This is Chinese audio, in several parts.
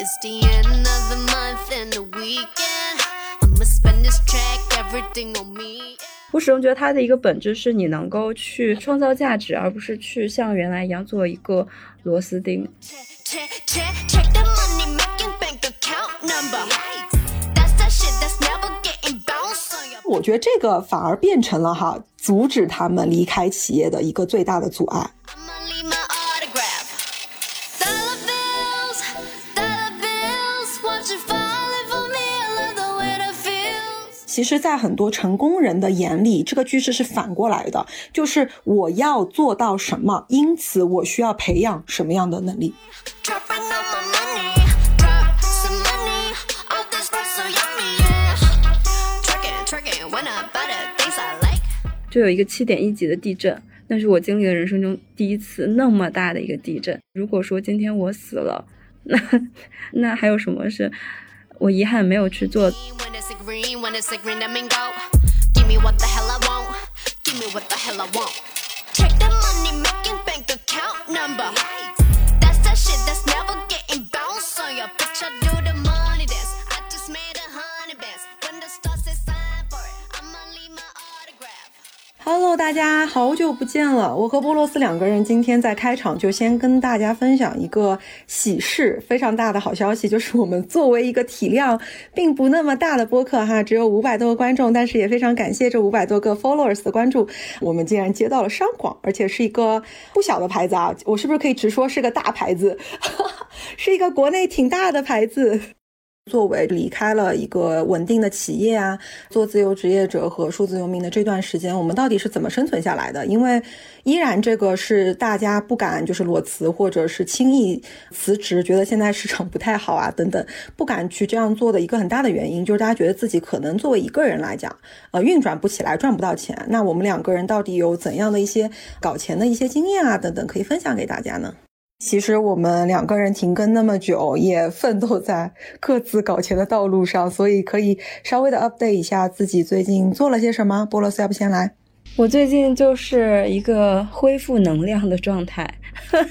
It's the end of the month and the weekend. I'ma spend this track, everything on me. 我始终觉得它的一个本质是你能够去创造价值，而不是去像原来一样做一个螺丝钉。Check, check, check the money making bank account number. That's that shit that's never getting bounced on your 我觉得这个反而变成了哈阻止他们离开企业的一个最大的阻碍。其实，在很多成功人的眼里，这个句式是反过来的，就是我要做到什么，因此我需要培养什么样的能力。就有一个七点一级的地震，那是我经历的人生中第一次那么大的一个地震。如果说今天我死了，那 那还有什么是？我遗憾没有去做？Hello，大家好久不见了。我和波洛斯两个人今天在开场就先跟大家分享一个喜事，非常大的好消息，就是我们作为一个体量并不那么大的播客哈，只有五百多个观众，但是也非常感谢这五百多个 followers 的关注，我们竟然接到了商广，而且是一个不小的牌子啊！我是不是可以直说是个大牌子？是一个国内挺大的牌子。作为离开了一个稳定的企业啊，做自由职业者和数字游民的这段时间，我们到底是怎么生存下来的？因为依然这个是大家不敢就是裸辞或者是轻易辞职，觉得现在市场不太好啊 等等，不敢去这样做的一个很大的原因，就是大家觉得自己可能作为一个人来讲，呃，运转不起来，赚不到钱。那我们两个人到底有怎样的一些搞钱的一些经验啊等等，可以分享给大家呢？其实我们两个人停更那么久，也奋斗在各自搞钱的道路上，所以可以稍微的 update 一下自己最近做了些什么。波罗斯，要不先来？我最近就是一个恢复能量的状态，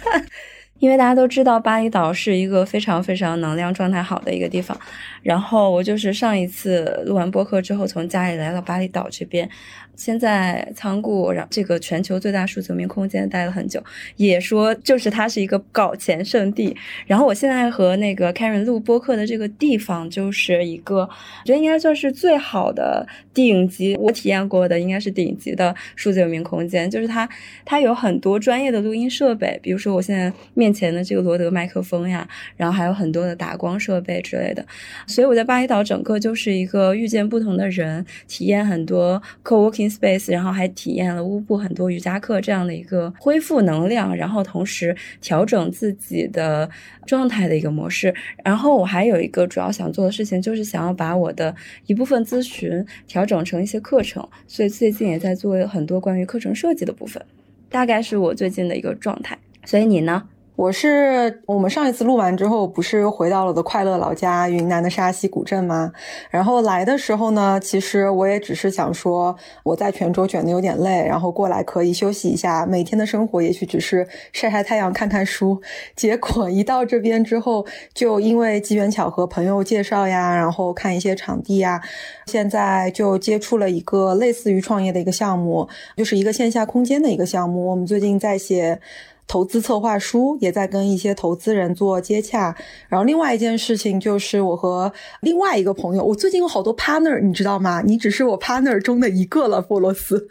因为大家都知道巴厘岛是一个非常非常能量状态好的一个地方。然后我就是上一次录完播客之后，从家里来到巴厘岛这边，先在仓库，然后这个全球最大数字游民空间待了很久，也说就是它是一个搞钱圣地。然后我现在和那个 Karen 录播客的这个地方，就是一个我觉得应该算是最好的顶级，我体验过的应该是顶级的数字游民空间。就是它，它有很多专业的录音设备，比如说我现在面前的这个罗德麦克风呀，然后还有很多的打光设备之类的。所以我在巴厘岛整个就是一个遇见不同的人，体验很多 co-working space，然后还体验了乌布很多瑜伽课这样的一个恢复能量，然后同时调整自己的状态的一个模式。然后我还有一个主要想做的事情，就是想要把我的一部分咨询调整成一些课程，所以最近也在做很多关于课程设计的部分，大概是我最近的一个状态。所以你呢？我是我们上一次录完之后，不是回到了我的快乐老家云南的沙溪古镇吗？然后来的时候呢，其实我也只是想说，我在泉州卷的有点累，然后过来可以休息一下。每天的生活也许只是晒晒太阳、看看书。结果一到这边之后，就因为机缘巧合，朋友介绍呀，然后看一些场地呀，现在就接触了一个类似于创业的一个项目，就是一个线下空间的一个项目。我们最近在写。投资策划书也在跟一些投资人做接洽，然后另外一件事情就是我和另外一个朋友，我最近有好多 partner，你知道吗？你只是我 partner 中的一个了，波罗斯。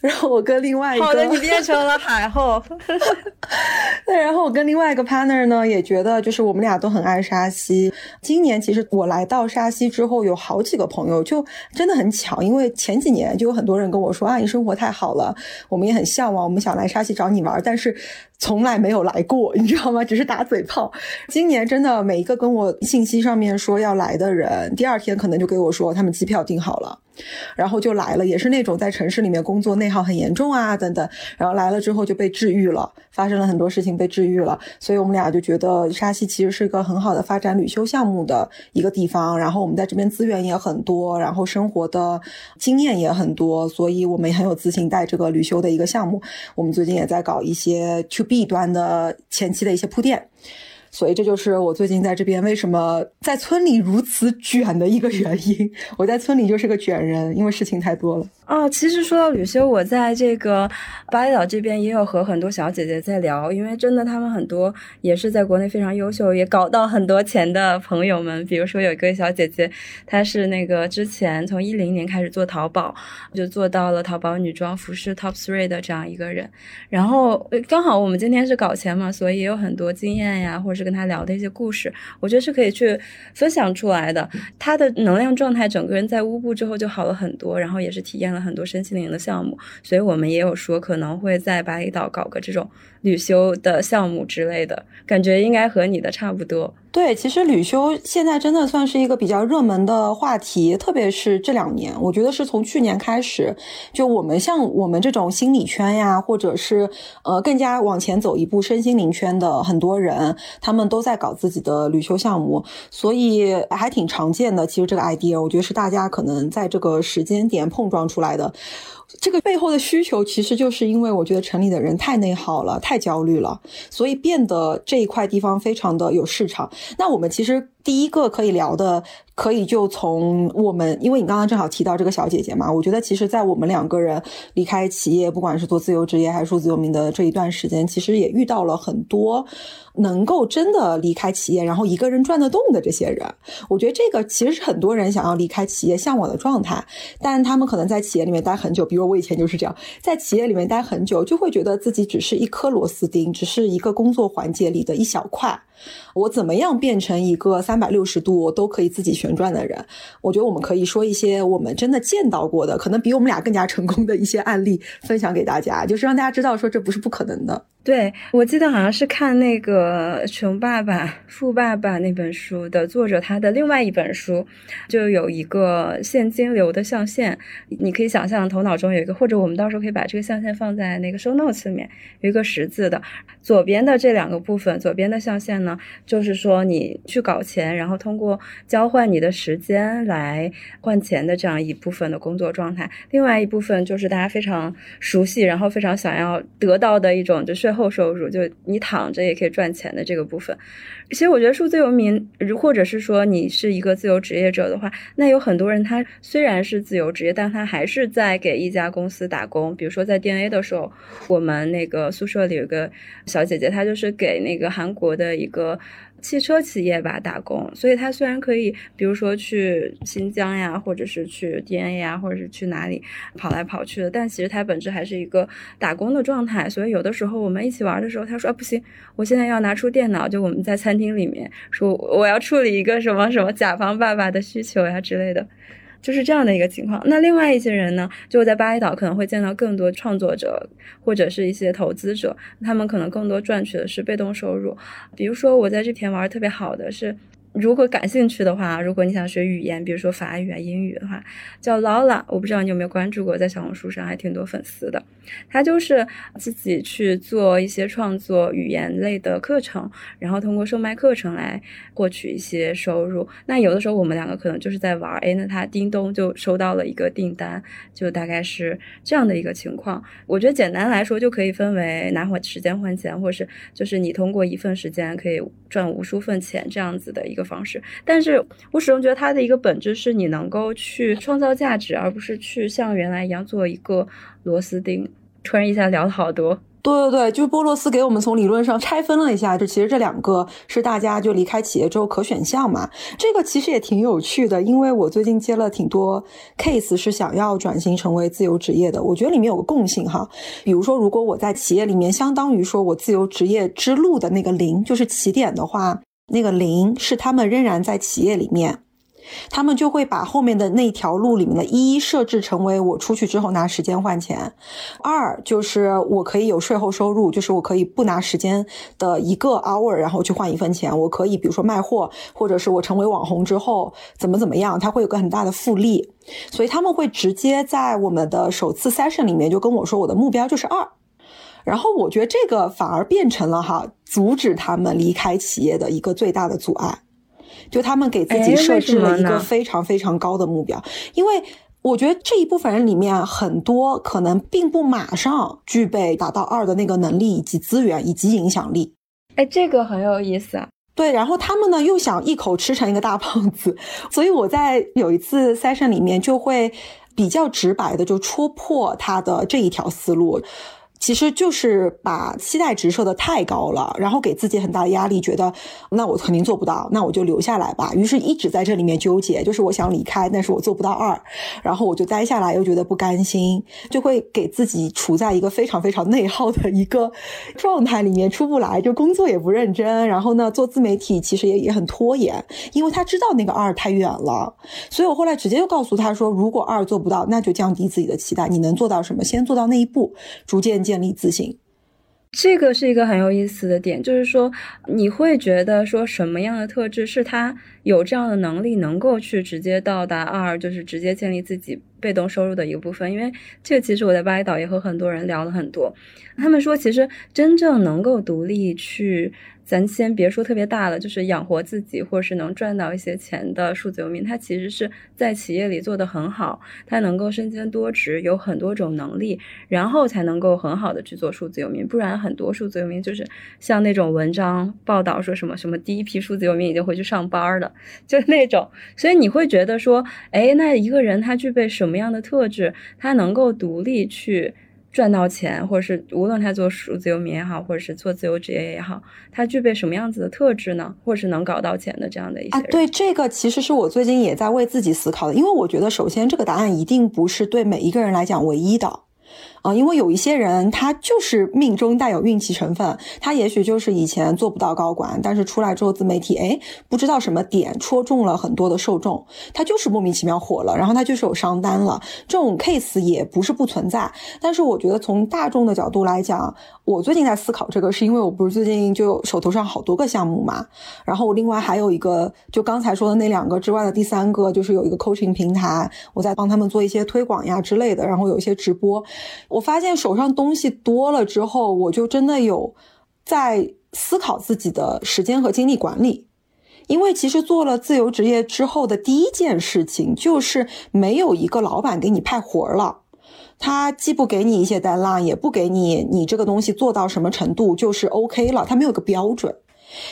然后我跟另外一个，好的，你变成了海后。对，然后我跟另外一个 partner 呢，也觉得就是我们俩都很爱沙溪。今年其实我来到沙溪之后，有好几个朋友，就真的很巧，因为前几年就有很多人跟我说啊，你生活太好了，我们也很向往，我们想来沙溪找你玩，但是从来没有来过，你知道吗？只是打嘴炮。今年真的每一个跟我信息上面说要来的人，第二天可能就给我说他们机票订好了。然后就来了，也是那种在城市里面工作内耗很严重啊等等，然后来了之后就被治愈了，发生了很多事情被治愈了，所以我们俩就觉得沙溪其实是一个很好的发展旅修项目的一个地方，然后我们在这边资源也很多，然后生活的经验也很多，所以我们也很有自信带这个旅修的一个项目。我们最近也在搞一些 to B 端的前期的一些铺垫。所以这就是我最近在这边为什么在村里如此卷的一个原因。我在村里就是个卷人，因为事情太多了。哦，其实说到旅修，我在这个巴厘岛这边也有和很多小姐姐在聊，因为真的她们很多也是在国内非常优秀，也搞到很多钱的朋友们。比如说有一个小姐姐，她是那个之前从一零年开始做淘宝，就做到了淘宝女装服饰 top three 的这样一个人。然后刚好我们今天是搞钱嘛，所以也有很多经验呀，或者是跟她聊的一些故事，我觉得是可以去分享出来的。她的能量状态，整个人在乌布之后就好了很多，然后也是体验了。很多身心灵的项目，所以我们也有说可能会在巴厘岛搞个这种旅修的项目之类的，感觉应该和你的差不多。对，其实旅修现在真的算是一个比较热门的话题，特别是这两年，我觉得是从去年开始，就我们像我们这种心理圈呀，或者是呃更加往前走一步身心灵圈的很多人，他们都在搞自己的旅修项目，所以还挺常见的。其实这个 idea，我觉得是大家可能在这个时间点碰撞出来的。这个背后的需求，其实就是因为我觉得城里的人太内耗了，太焦虑了，所以变得这一块地方非常的有市场。那我们其实。第一个可以聊的，可以就从我们，因为你刚刚正好提到这个小姐姐嘛，我觉得其实，在我们两个人离开企业，不管是做自由职业还是数字游民的这一段时间，其实也遇到了很多能够真的离开企业，然后一个人转得动的这些人。我觉得这个其实是很多人想要离开企业向往的状态，但他们可能在企业里面待很久，比如我以前就是这样，在企业里面待很久，就会觉得自己只是一颗螺丝钉，只是一个工作环节里的一小块。我怎么样变成一个三百六十度都可以自己旋转的人？我觉得我们可以说一些我们真的见到过的，可能比我们俩更加成功的一些案例分享给大家，就是让大家知道说这不是不可能的。对我记得好像是看那个《穷爸爸富爸爸》那本书的作者他的另外一本书，就有一个现金流的象限，你可以想象头脑中有一个，或者我们到时候可以把这个象限放在那个 show notes 里面，有一个十字的，左边的这两个部分，左边的象限呢，就是说你去搞钱，然后通过交换你的时间来换钱的这样一部分的工作状态，另外一部分就是大家非常熟悉，然后非常想要得到的一种就税。后收入就你躺着也可以赚钱的这个部分，其实我觉得数字游民，如或者是说你是一个自由职业者的话，那有很多人他虽然是自由职业，但他还是在给一家公司打工。比如说在 DNA 的时候，我们那个宿舍里有个小姐姐，她就是给那个韩国的一个。汽车企业吧打工，所以他虽然可以，比如说去新疆呀，或者是去 DNA 呀，或者是去哪里跑来跑去的，但其实他本质还是一个打工的状态。所以有的时候我们一起玩的时候，他说啊不行，我现在要拿出电脑，就我们在餐厅里面说我要处理一个什么什么甲方爸爸的需求呀之类的。就是这样的一个情况。那另外一些人呢，就在巴厘岛可能会见到更多创作者或者是一些投资者，他们可能更多赚取的是被动收入。比如说，我在这边玩儿特别好的是。如果感兴趣的话，如果你想学语言，比如说法语啊、英语的话，叫 Lola，我不知道你有没有关注过，在小红书上还挺多粉丝的。他就是自己去做一些创作语言类的课程，然后通过售卖课程来获取一些收入。那有的时候我们两个可能就是在玩，哎，那他叮咚就收到了一个订单，就大概是这样的一个情况。我觉得简单来说就可以分为拿换时间换钱，或是就是你通过一份时间可以赚无数份钱这样子的一个。方式，但是我始终觉得它的一个本质是你能够去创造价值，而不是去像原来一样做一个螺丝钉。突然一下聊了好多。对对对，就是波洛斯给我们从理论上拆分了一下，就其实这两个是大家就离开企业之后可选项嘛。这个其实也挺有趣的，因为我最近接了挺多 case 是想要转型成为自由职业的。我觉得里面有个共性哈，比如说如果我在企业里面，相当于说我自由职业之路的那个零就是起点的话。那个零是他们仍然在企业里面，他们就会把后面的那条路里面的一设置成为我出去之后拿时间换钱，二就是我可以有税后收入，就是我可以不拿时间的一个 hour，然后去换一份钱，我可以比如说卖货，或者是我成为网红之后怎么怎么样，它会有个很大的复利，所以他们会直接在我们的首次 session 里面就跟我说，我的目标就是二。然后我觉得这个反而变成了哈，阻止他们离开企业的一个最大的阻碍，就他们给自己设置了一个非常非常高的目标，因为我觉得这一部分人里面很多可能并不马上具备达到二的那个能力以及资源以及影响力。哎，这个很有意思啊。对，然后他们呢又想一口吃成一个大胖子，所以我在有一次 session 里面就会比较直白的就戳破他的这一条思路。其实就是把期待值设的太高了，然后给自己很大的压力，觉得那我肯定做不到，那我就留下来吧。于是一直在这里面纠结，就是我想离开，但是我做不到二，然后我就待下来，又觉得不甘心，就会给自己处在一个非常非常内耗的一个状态里面，出不来，就工作也不认真，然后呢，做自媒体其实也也很拖延，因为他知道那个二太远了，所以我后来直接就告诉他说，如果二做不到，那就降低自己的期待，你能做到什么，先做到那一步，逐渐建。建立自信，这个是一个很有意思的点，就是说你会觉得说什么样的特质是他有这样的能力，能够去直接到达二，就是直接建立自己被动收入的一个部分。因为这个其实我在巴厘岛也和很多人聊了很多，他们说其实真正能够独立去。咱先别说特别大的，就是养活自己或者是能赚到一些钱的数字游民，他其实是在企业里做得很好，他能够身兼多职，有很多种能力，然后才能够很好的去做数字游民。不然很多数字游民就是像那种文章报道说什么什么第一批数字游民已经回去上班了，就那种。所以你会觉得说，哎，那一个人他具备什么样的特质，他能够独立去。赚到钱，或者是无论他做数字游民也好，或者是做自由职业也好，他具备什么样子的特质呢？或者是能搞到钱的这样的一些啊？对，这个其实是我最近也在为自己思考的，因为我觉得首先这个答案一定不是对每一个人来讲唯一的。啊，因为有一些人，他就是命中带有运气成分，他也许就是以前做不到高管，但是出来之后自媒体，哎，不知道什么点戳中了很多的受众，他就是莫名其妙火了，然后他就是有商单了，这种 case 也不是不存在。但是我觉得从大众的角度来讲，我最近在思考这个，是因为我不是最近就手头上好多个项目嘛，然后我另外还有一个，就刚才说的那两个之外的第三个，就是有一个 coaching 平台，我在帮他们做一些推广呀之类的，然后有一些直播。我发现手上东西多了之后，我就真的有在思考自己的时间和精力管理。因为其实做了自由职业之后的第一件事情，就是没有一个老板给你派活了，他既不给你一些 deadline，也不给你你这个东西做到什么程度就是 OK 了，他没有一个标准。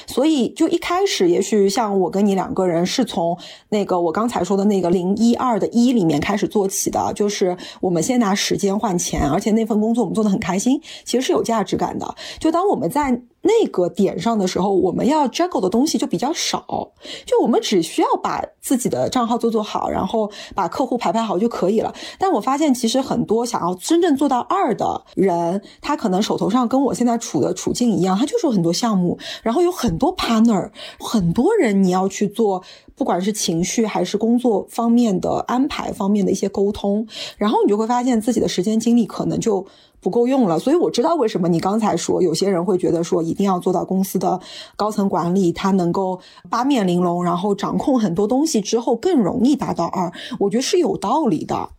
所以，就一开始，也许像我跟你两个人是从那个我刚才说的那个零一二的一里面开始做起的，就是我们先拿时间换钱，而且那份工作我们做的很开心，其实是有价值感的。就当我们在。那个点上的时候，我们要 juggle 的东西就比较少，就我们只需要把自己的账号做做好，然后把客户排排好就可以了。但我发现，其实很多想要真正做到二的人，他可能手头上跟我现在处的处境一样，他就是很多项目，然后有很多 partner，很多人你要去做，不管是情绪还是工作方面的安排方面的一些沟通，然后你就会发现自己的时间精力可能就。不够用了，所以我知道为什么你刚才说有些人会觉得说一定要做到公司的高层管理，他能够八面玲珑，然后掌控很多东西之后更容易达到二，我觉得是有道理的，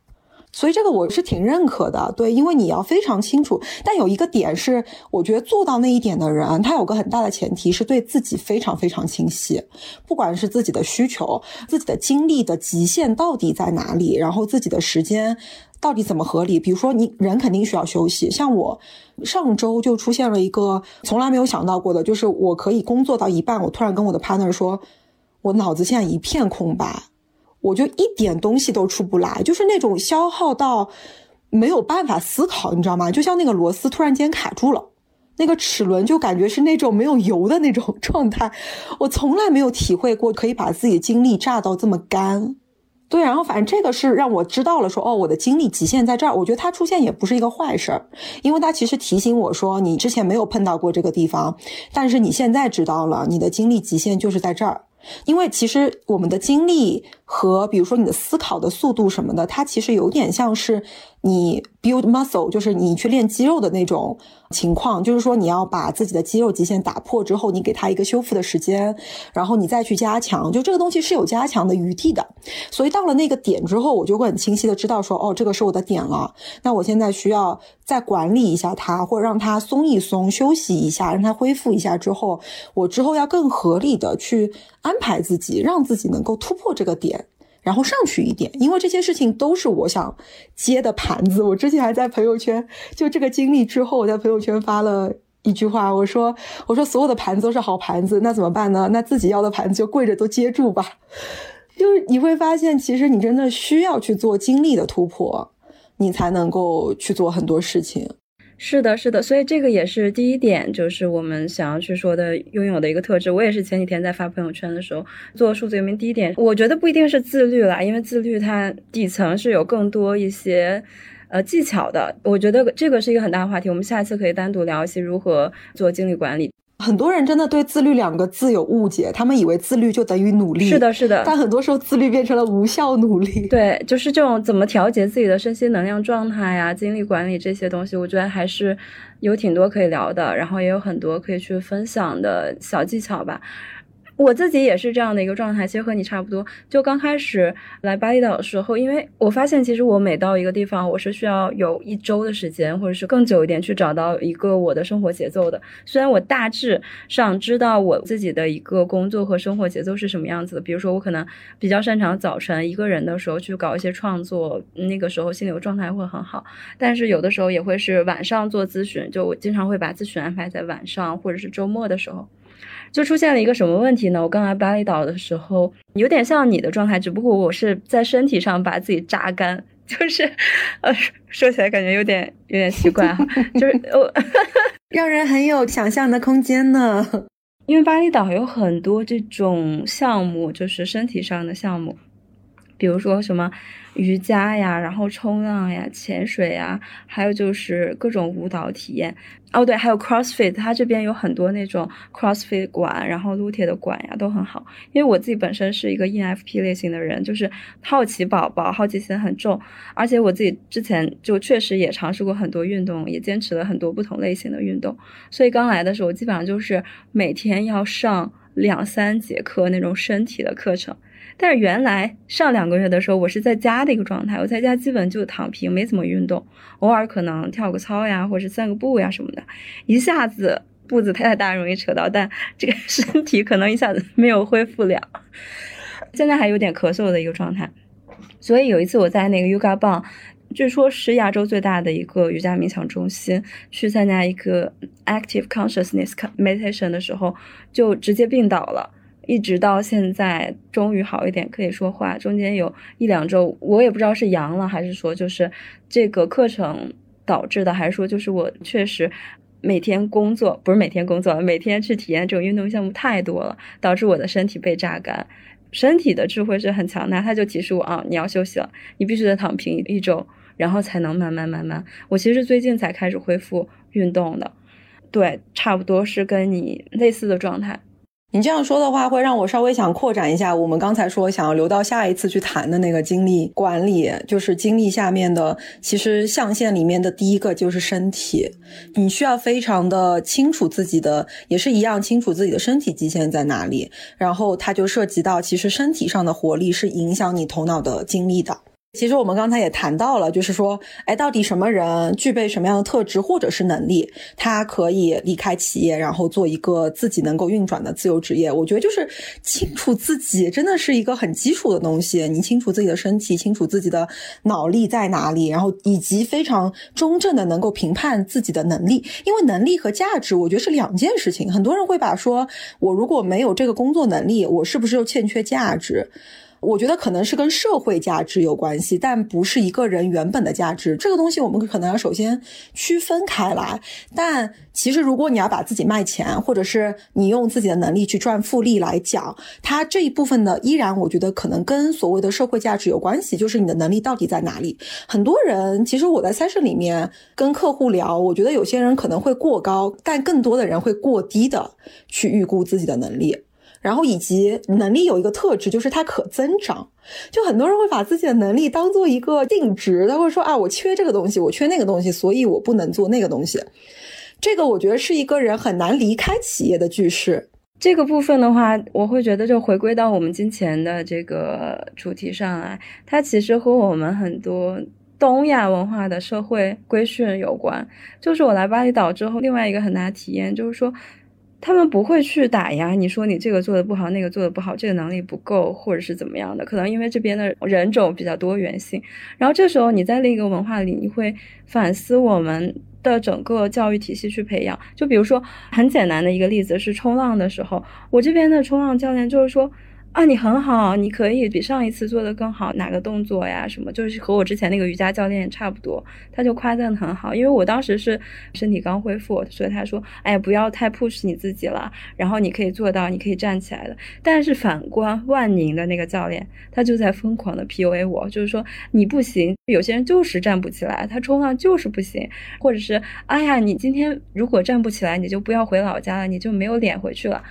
所以这个我是挺认可的。对，因为你要非常清楚，但有一个点是，我觉得做到那一点的人，他有个很大的前提是对自己非常非常清晰，不管是自己的需求、自己的精力的极限到底在哪里，然后自己的时间。到底怎么合理？比如说，你人肯定需要休息。像我上周就出现了一个从来没有想到过的，就是我可以工作到一半，我突然跟我的 partner 说，我脑子现在一片空白，我就一点东西都出不来，就是那种消耗到没有办法思考，你知道吗？就像那个螺丝突然间卡住了，那个齿轮就感觉是那种没有油的那种状态。我从来没有体会过可以把自己的精力榨到这么干。对，然后反正这个是让我知道了，说哦，我的精力极限在这儿。我觉得它出现也不是一个坏事儿，因为它其实提醒我说，你之前没有碰到过这个地方，但是你现在知道了，你的精力极限就是在这儿。因为其实我们的精力和比如说你的思考的速度什么的，它其实有点像是你 build muscle，就是你去练肌肉的那种。情况就是说，你要把自己的肌肉极限打破之后，你给它一个修复的时间，然后你再去加强，就这个东西是有加强的余地的。所以到了那个点之后，我就会很清晰的知道说，哦，这个是我的点了。那我现在需要再管理一下它，或者让它松一松，休息一下，让它恢复一下之后，我之后要更合理的去安排自己，让自己能够突破这个点。然后上去一点，因为这些事情都是我想接的盘子。我之前还在朋友圈，就这个经历之后，我在朋友圈发了一句话，我说我说所有的盘子都是好盘子，那怎么办呢？那自己要的盘子就跪着都接住吧。就是你会发现，其实你真的需要去做经历的突破，你才能够去做很多事情。是的，是的，所以这个也是第一点，就是我们想要去说的拥有的一个特质。我也是前几天在发朋友圈的时候做数字游民。第一点，我觉得不一定是自律啦，因为自律它底层是有更多一些呃技巧的。我觉得这个是一个很大的话题，我们下一次可以单独聊一些如何做精力管理。很多人真的对“自律”两个字有误解，他们以为自律就等于努力。是的，是的。但很多时候，自律变成了无效努力。对，就是这种怎么调节自己的身心能量状态呀、精力管理这些东西，我觉得还是有挺多可以聊的，然后也有很多可以去分享的小技巧吧。我自己也是这样的一个状态，其实和你差不多。就刚开始来巴厘岛的时候，因为我发现，其实我每到一个地方，我是需要有一周的时间，或者是更久一点，去找到一个我的生活节奏的。虽然我大致上知道我自己的一个工作和生活节奏是什么样子的，比如说我可能比较擅长早晨一个人的时候去搞一些创作，那个时候心流状态会很好。但是有的时候也会是晚上做咨询，就我经常会把咨询安排在晚上或者是周末的时候。就出现了一个什么问题呢？我刚来巴厘岛的时候，有点像你的状态，只不过我是在身体上把自己榨干，就是，呃，说起来感觉有点有点奇怪哈，就是我 让人很有想象的空间呢。因为巴厘岛有很多这种项目，就是身体上的项目，比如说什么。瑜伽呀，然后冲浪呀，潜水呀，还有就是各种舞蹈体验。哦，对，还有 CrossFit，它这边有很多那种 CrossFit 馆，然后撸铁的馆呀，都很好。因为我自己本身是一个 ENFP 类型的人，就是好奇宝宝，好奇心很重。而且我自己之前就确实也尝试过很多运动，也坚持了很多不同类型的运动。所以刚来的时候，基本上就是每天要上两三节课那种身体的课程。但是原来上两个月的时候，我是在家的一个状态，我在家基本就躺平，没怎么运动，偶尔可能跳个操呀，或者散个步呀什么的。一下子步子太大，容易扯到，但这个身体可能一下子没有恢复了，现在还有点咳嗽的一个状态。所以有一次我在那个 Yoga 棒，据说是亚洲最大的一个瑜伽冥想中心，去参加一个 Active Consciousness Meditation 的时候，就直接病倒了。一直到现在，终于好一点，可以说话。中间有一两周，我也不知道是阳了，还是说就是这个课程导致的，还是说就是我确实每天工作，不是每天工作，每天去体验这种运动项目太多了，导致我的身体被榨干。身体的智慧是很强大，他就提示我啊，你要休息了，你必须得躺平一周，然后才能慢慢慢慢。我其实最近才开始恢复运动的，对，差不多是跟你类似的状态。你这样说的话，会让我稍微想扩展一下我们刚才说想要留到下一次去谈的那个精力管理，就是精力下面的，其实象限里面的第一个就是身体，你需要非常的清楚自己的，也是一样清楚自己的身体极限在哪里，然后它就涉及到其实身体上的活力是影响你头脑的精力的。其实我们刚才也谈到了，就是说，哎，到底什么人具备什么样的特质或者是能力，他可以离开企业，然后做一个自己能够运转的自由职业？我觉得就是清楚自己真的是一个很基础的东西。你清楚自己的身体，清楚自己的脑力在哪里，然后以及非常中正的能够评判自己的能力。因为能力和价值，我觉得是两件事情。很多人会把说，我如果没有这个工作能力，我是不是又欠缺价值？我觉得可能是跟社会价值有关系，但不是一个人原本的价值。这个东西我们可能要首先区分开来。但其实，如果你要把自己卖钱，或者是你用自己的能力去赚复利来讲，它这一部分呢，依然我觉得可能跟所谓的社会价值有关系，就是你的能力到底在哪里。很多人其实我在 session 里面跟客户聊，我觉得有些人可能会过高，但更多的人会过低的去预估自己的能力。然后以及能力有一个特质，就是它可增长。就很多人会把自己的能力当做一个定值，他会说啊，我缺这个东西，我缺那个东西，所以我不能做那个东西。这个我觉得是一个人很难离开企业的句式。这个部分的话，我会觉得就回归到我们金钱的这个主题上来，它其实和我们很多东亚文化的社会规训有关。就是我来巴厘岛之后，另外一个很大的体验就是说。他们不会去打压你，说你这个做的不好，那个做的不好，这个能力不够，或者是怎么样的？可能因为这边的人种比较多元性。然后这时候你在另一个文化里，你会反思我们的整个教育体系去培养。就比如说很简单的一个例子是冲浪的时候，我这边的冲浪教练就是说。啊，你很好，你可以比上一次做的更好，哪个动作呀？什么就是和我之前那个瑜伽教练差不多，他就夸赞的很好。因为我当时是身体刚恢复，所以他说，哎呀，不要太 push 你自己了，然后你可以做到，你可以站起来的。但是反观万宁的那个教练，他就在疯狂的 PUA 我，就是说你不行，有些人就是站不起来，他冲浪就是不行，或者是，哎呀，你今天如果站不起来，你就不要回老家了，你就没有脸回去了。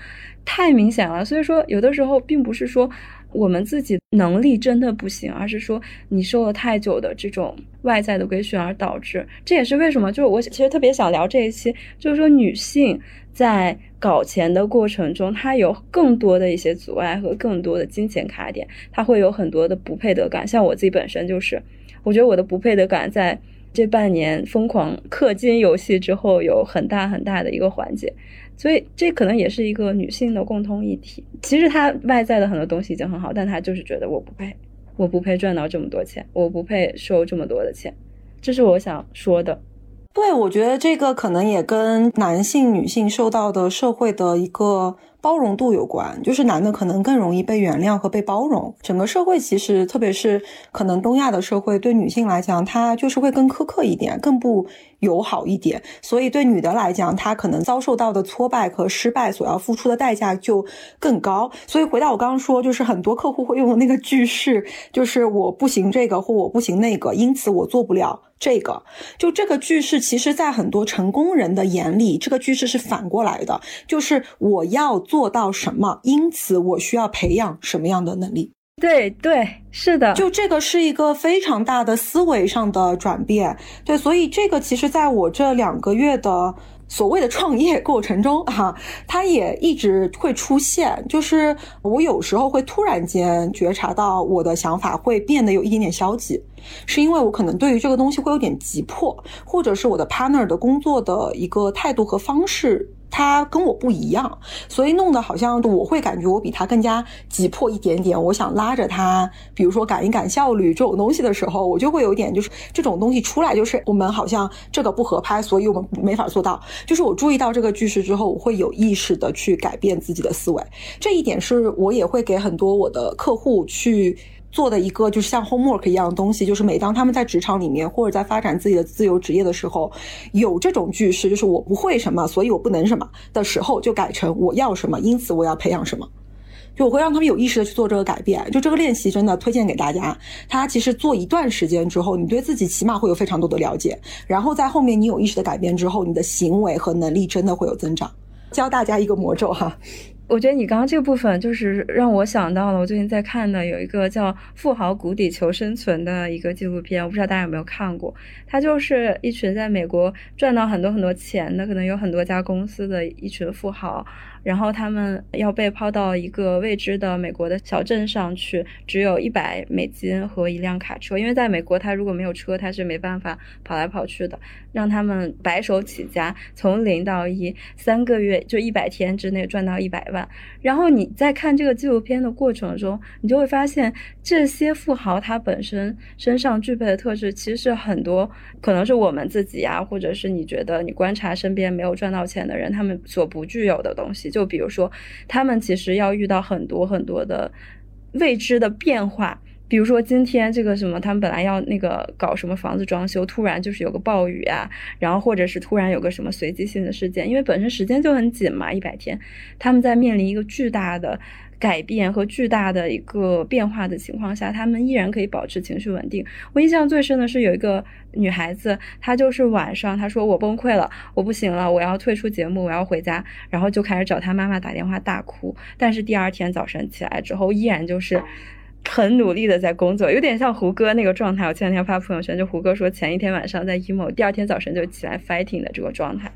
太明显了，所以说有的时候并不是说我们自己能力真的不行，而是说你受了太久的这种外在的规训而导致。这也是为什么，就是我其实特别想聊这一期，就是说女性在搞钱的过程中，她有更多的一些阻碍和更多的金钱卡点，她会有很多的不配得感。像我自己本身就是，我觉得我的不配得感在这半年疯狂氪金游戏之后有很大很大的一个缓解。所以这可能也是一个女性的共通议题。其实她外在的很多东西已经很好，但她就是觉得我不配，我不配赚到这么多钱，我不配收这么多的钱，这是我想说的。对，我觉得这个可能也跟男性、女性受到的社会的一个。包容度有关，就是男的可能更容易被原谅和被包容。整个社会其实，特别是可能东亚的社会，对女性来讲，她就是会更苛刻一点，更不友好一点。所以对女的来讲，她可能遭受到的挫败和失败所要付出的代价就更高。所以回到我刚刚说，就是很多客户会用的那个句式，就是我不行这个或我不行那个，因此我做不了。这个就这个句式，其实，在很多成功人的眼里，这个句式是反过来的，就是我要做到什么，因此我需要培养什么样的能力。对对，是的，就这个是一个非常大的思维上的转变。对，所以这个其实在我这两个月的。所谓的创业过程中，哈，它也一直会出现。就是我有时候会突然间觉察到我的想法会变得有一点点消极，是因为我可能对于这个东西会有点急迫，或者是我的 partner 的工作的一个态度和方式。他跟我不一样，所以弄得好像我会感觉我比他更加急迫一点点。我想拉着他，比如说赶一赶效率这种东西的时候，我就会有点就是这种东西出来，就是我们好像这个不合拍，所以我们没法做到。就是我注意到这个句式之后，我会有意识的去改变自己的思维。这一点是我也会给很多我的客户去。做的一个就是像 homework 一样的东西，就是每当他们在职场里面或者在发展自己的自由职业的时候，有这种句式，就是我不会什么，所以我不能什么的时候，就改成我要什么，因此我要培养什么。就我会让他们有意识的去做这个改变。就这个练习真的推荐给大家。他其实做一段时间之后，你对自己起码会有非常多的了解，然后在后面你有意识的改变之后，你的行为和能力真的会有增长。教大家一个魔咒哈。我觉得你刚刚这个部分就是让我想到了，我最近在看的有一个叫《富豪谷底求生存》的一个纪录片，我不知道大家有没有看过。它就是一群在美国赚到很多很多钱的，可能有很多家公司的一群富豪。然后他们要被抛到一个未知的美国的小镇上去，只有一百美金和一辆卡车，因为在美国他如果没有车，他是没办法跑来跑去的。让他们白手起家，从零到一，三个月就一百天之内赚到一百万。然后你在看这个纪录片的过程中，你就会发现这些富豪他本身身上具备的特质，其实很多可能是我们自己呀，或者是你觉得你观察身边没有赚到钱的人，他们所不具有的东西。就比如说，他们其实要遇到很多很多的未知的变化。比如说今天这个什么，他们本来要那个搞什么房子装修，突然就是有个暴雨啊，然后或者是突然有个什么随机性的事件，因为本身时间就很紧嘛，一百天，他们在面临一个巨大的。改变和巨大的一个变化的情况下，他们依然可以保持情绪稳定。我印象最深的是有一个女孩子，她就是晚上她说我崩溃了，我不行了，我要退出节目，我要回家，然后就开始找她妈妈打电话大哭。但是第二天早晨起来之后，依然就是很努力的在工作，有点像胡歌那个状态。我前两天发朋友圈，就胡歌说前一天晚上在 emo，第二天早晨就起来 fighting 的这个状态。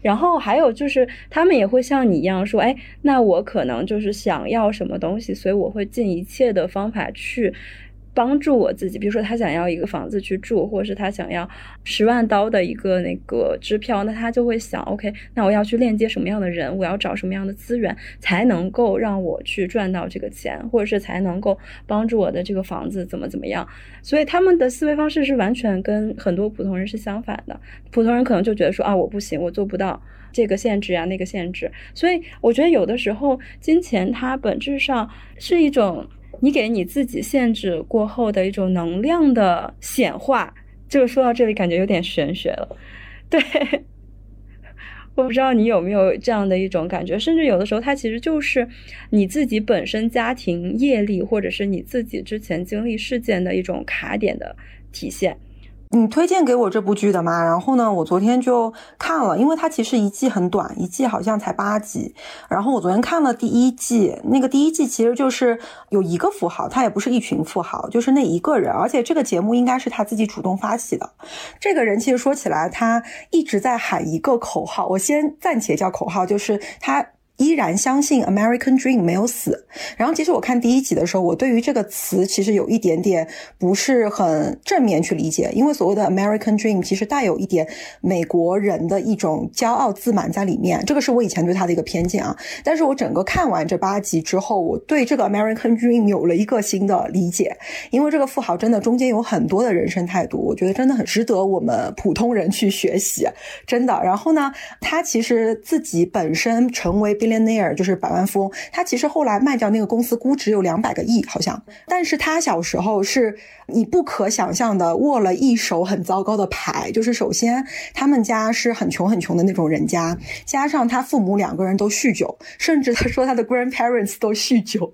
然后还有就是，他们也会像你一样说，哎，那我可能就是想要什么东西，所以我会尽一切的方法去帮助我自己，比如说他想要一个房子去住，或者是他想要十万刀的一个那个支票，那他就会想，OK，那我要去链接什么样的人，我要找什么样的资源，才能够让我去赚到这个钱，或者是才能够帮助我的这个房子怎么怎么样。所以他们的思维方式是完全跟很多普通人是相反的。普通人可能就觉得说啊，我不行，我做不到这个限制啊，那个限制。所以我觉得有的时候金钱它本质上是一种。你给你自己限制过后的一种能量的显化，这个说到这里感觉有点玄学了。对，我不知道你有没有这样的一种感觉，甚至有的时候它其实就是你自己本身家庭业力，或者是你自己之前经历事件的一种卡点的体现。你推荐给我这部剧的嘛？然后呢，我昨天就看了，因为它其实一季很短，一季好像才八集。然后我昨天看了第一季，那个第一季其实就是有一个富豪，他也不是一群富豪，就是那一个人。而且这个节目应该是他自己主动发起的。这个人其实说起来，他一直在喊一个口号，我先暂且叫口号，就是他。依然相信 American Dream 没有死。然后，其实我看第一集的时候，我对于这个词其实有一点点不是很正面去理解，因为所谓的 American Dream 其实带有一点美国人的一种骄傲自满在里面。这个是我以前对他的一个偏见啊。但是我整个看完这八集之后，我对这个 American Dream 有了一个新的理解。因为这个富豪真的中间有很多的人生态度，我觉得真的很值得我们普通人去学习，真的。然后呢，他其实自己本身成为。Billionaire 就是百万富翁，他其实后来卖掉那个公司，估值有两百个亿，好像。但是他小时候是你不可想象的握了一手很糟糕的牌，就是首先他们家是很穷很穷的那种人家，加上他父母两个人都酗酒，甚至他说他的 grandparents 都酗酒。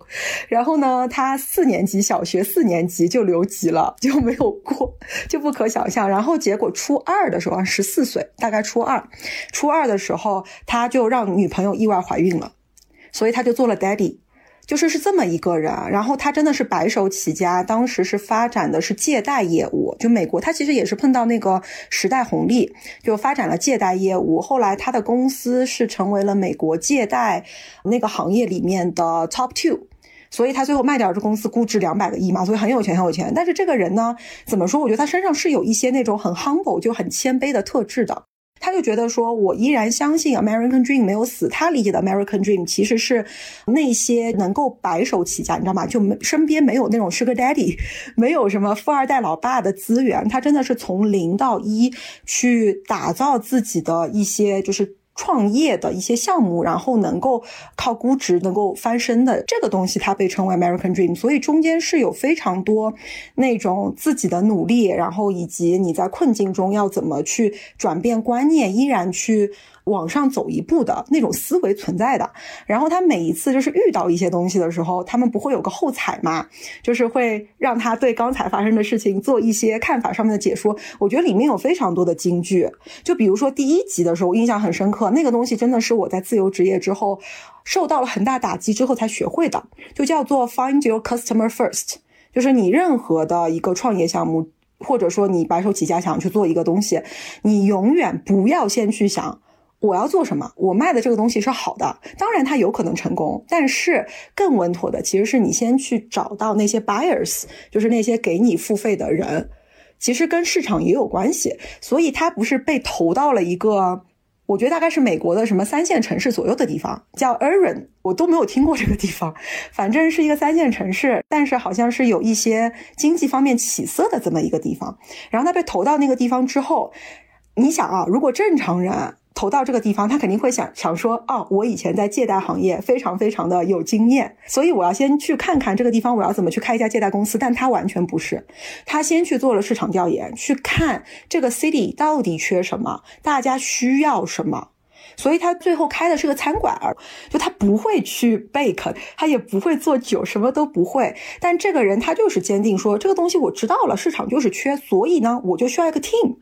然后呢，他四年级小学四年级就留级了，就没有过，就不可想象。然后结果初二的时候，十四岁，大概初二，初二的时候他就让女朋友意外怀。怀孕了，所以他就做了 daddy，就是是这么一个人。然后他真的是白手起家，当时是发展的是借贷业务。就美国，他其实也是碰到那个时代红利，就发展了借贷业务。后来他的公司是成为了美国借贷那个行业里面的 top two，所以他最后卖掉这公司，估值两百个亿嘛，所以很有钱很有钱。但是这个人呢，怎么说？我觉得他身上是有一些那种很 humble，就很谦卑的特质的。他就觉得说，我依然相信 American Dream 没有死。他理解的 American Dream 其实是那些能够白手起家，你知道吗？就没身边没有那种 Sugar Daddy，没有什么富二代老爸的资源。他真的是从零到一去打造自己的一些就是。创业的一些项目，然后能够靠估值能够翻身的这个东西，它被称为 American Dream。所以中间是有非常多那种自己的努力，然后以及你在困境中要怎么去转变观念，依然去。往上走一步的那种思维存在的，然后他每一次就是遇到一些东西的时候，他们不会有个后采嘛，就是会让他对刚才发生的事情做一些看法上面的解说。我觉得里面有非常多的金句，就比如说第一集的时候，我印象很深刻，那个东西真的是我在自由职业之后受到了很大打击之后才学会的，就叫做 Find your customer first，就是你任何的一个创业项目，或者说你白手起家想去做一个东西，你永远不要先去想。我要做什么？我卖的这个东西是好的，当然它有可能成功，但是更稳妥的其实是你先去找到那些 buyers，就是那些给你付费的人，其实跟市场也有关系。所以它不是被投到了一个，我觉得大概是美国的什么三线城市左右的地方，叫 Urban，我都没有听过这个地方，反正是一个三线城市，但是好像是有一些经济方面起色的这么一个地方。然后他被投到那个地方之后，你想啊，如果正常人。投到这个地方，他肯定会想想说，哦，我以前在借贷行业非常非常的有经验，所以我要先去看看这个地方，我要怎么去开一家借贷公司。但他完全不是，他先去做了市场调研，去看这个 city 到底缺什么，大家需要什么，所以他最后开的是个餐馆，就他不会去 bake，他也不会做酒，什么都不会。但这个人他就是坚定说，这个东西我知道了，市场就是缺，所以呢，我就需要一个 team。